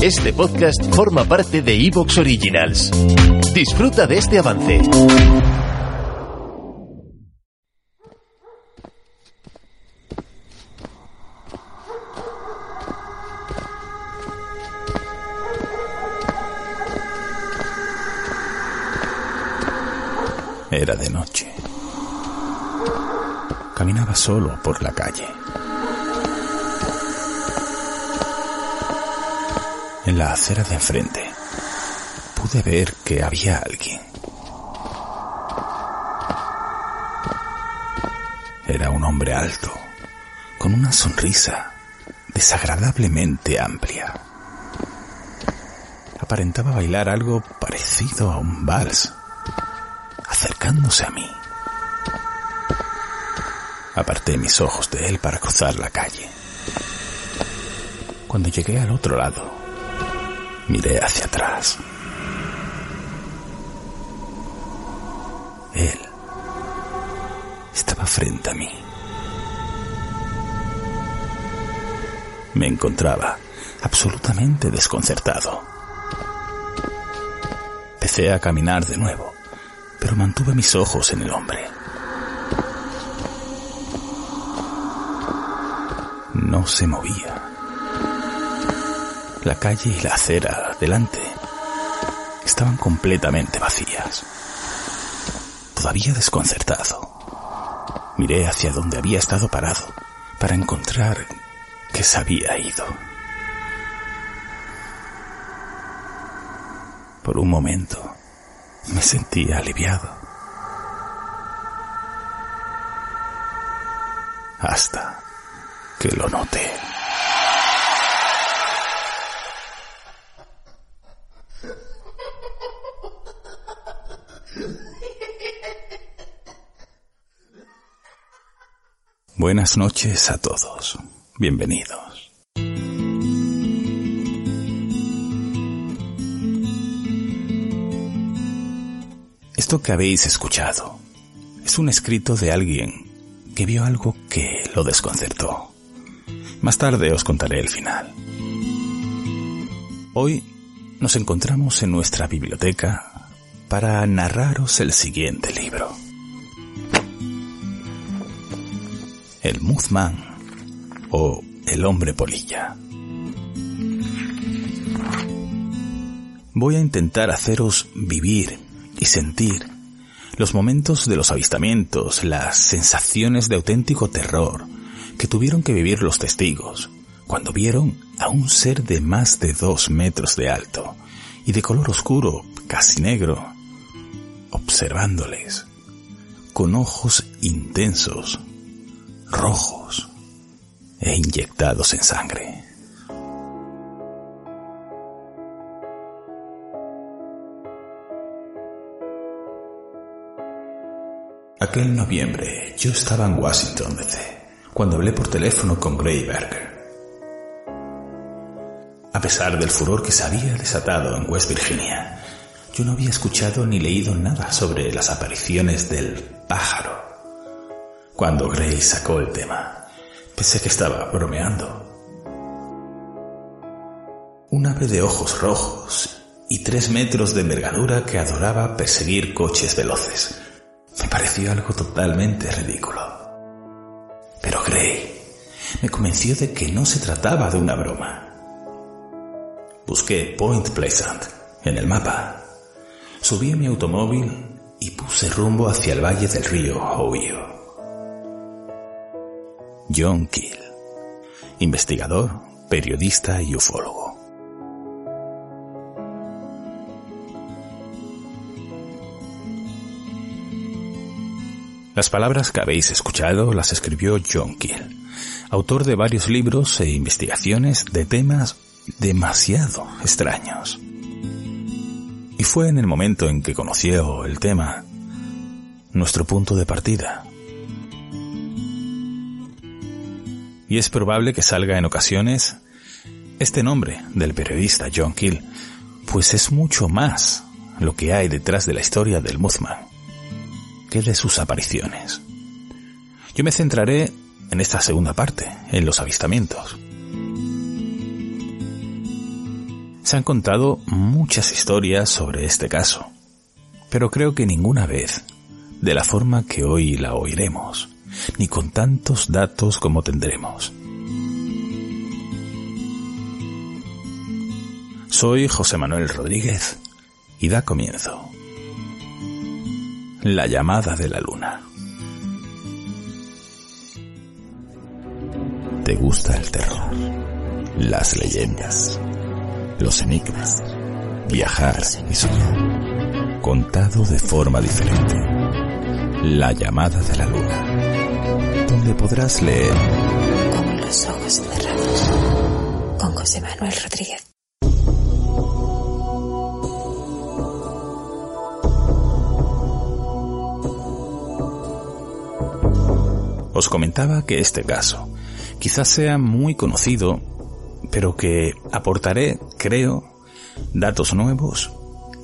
Este podcast forma parte de Evox Originals. Disfruta de este avance. Era de noche. Caminaba solo por la calle. En la acera de enfrente pude ver que había alguien. Era un hombre alto, con una sonrisa desagradablemente amplia. Aparentaba bailar algo parecido a un vals, acercándose a mí. Aparté mis ojos de él para cruzar la calle. Cuando llegué al otro lado, miré hacia atrás. Él estaba frente a mí. Me encontraba absolutamente desconcertado. Empecé a caminar de nuevo, pero mantuve mis ojos en el hombre. No se movía. La calle y la acera delante estaban completamente vacías. Todavía desconcertado, miré hacia donde había estado parado para encontrar que se había ido. Por un momento me sentí aliviado. Hasta que lo noté. Buenas noches a todos. Bienvenidos. Esto que habéis escuchado es un escrito de alguien que vio algo que lo desconcertó. Más tarde os contaré el final. Hoy nos encontramos en nuestra biblioteca para narraros el siguiente libro. Mothman o El hombre polilla. Voy a intentar haceros vivir y sentir los momentos de los avistamientos, las sensaciones de auténtico terror que tuvieron que vivir los testigos cuando vieron a un ser de más de dos metros de alto y de color oscuro, casi negro, observándoles, con ojos intensos, rojos e inyectados en sangre. Aquel noviembre yo estaba en Washington, D.C., cuando hablé por teléfono con Gray Berger. A pesar del furor que se había desatado en West Virginia, yo no había escuchado ni leído nada sobre las apariciones del pájaro. Cuando Gray sacó el tema, pensé que estaba bromeando. Un ave de ojos rojos y tres metros de envergadura que adoraba perseguir coches veloces. Me pareció algo totalmente ridículo. Pero Gray me convenció de que no se trataba de una broma. Busqué Point Pleasant en el mapa. Subí a mi automóvil y puse rumbo hacia el valle del río Ohio. John Keel, investigador, periodista y ufólogo. Las palabras que habéis escuchado las escribió John Keel, autor de varios libros e investigaciones de temas demasiado extraños. Y fue en el momento en que conoció el tema nuestro punto de partida. Y es probable que salga en ocasiones este nombre del periodista John Keel, pues es mucho más lo que hay detrás de la historia del Mothman que de sus apariciones. Yo me centraré en esta segunda parte, en los avistamientos. Se han contado muchas historias sobre este caso, pero creo que ninguna vez de la forma que hoy la oiremos, ni con tantos datos como tendremos. Soy José Manuel Rodríguez y da comienzo. La llamada de la luna. ¿Te gusta el terror? Las leyendas, los enigmas, viajar y soñar. Contado de forma diferente. La llamada de la luna. Donde podrás leer. Con los ojos cerrados. Con José Manuel Rodríguez. Os comentaba que este caso quizás sea muy conocido, pero que aportaré, creo, datos nuevos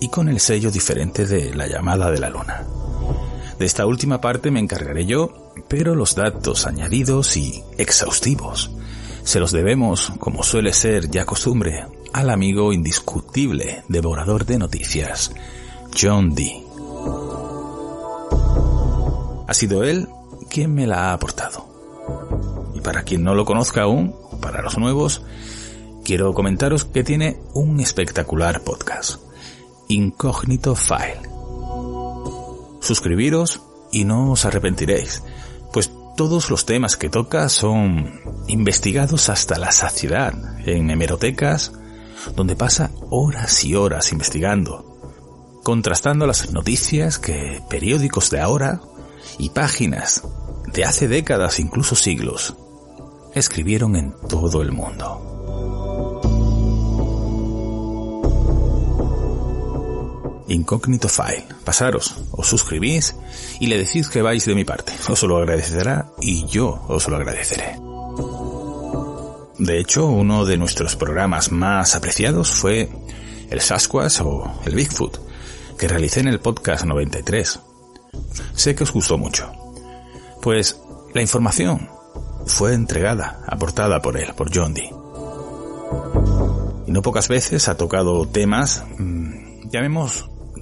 y con el sello diferente de la llamada de la luna. De esta última parte me encargaré yo, pero los datos añadidos y exhaustivos se los debemos, como suele ser ya costumbre, al amigo indiscutible devorador de noticias, John Dee. Ha sido él quién me la ha aportado. Y para quien no lo conozca aún, para los nuevos, quiero comentaros que tiene un espectacular podcast, Incognito File. Suscribiros y no os arrepentiréis, todos los temas que toca son investigados hasta la saciedad en hemerotecas, donde pasa horas y horas investigando, contrastando las noticias que periódicos de ahora y páginas de hace décadas, incluso siglos, escribieron en todo el mundo. Incógnito File. Pasaros, os suscribís y le decís que vais de mi parte. Os lo agradecerá y yo os lo agradeceré. De hecho, uno de nuestros programas más apreciados fue el Sasquatch o el Bigfoot, que realicé en el podcast 93. Sé que os gustó mucho. Pues la información fue entregada, aportada por él, por John Dee. Y no pocas veces ha tocado temas, mmm, llamemos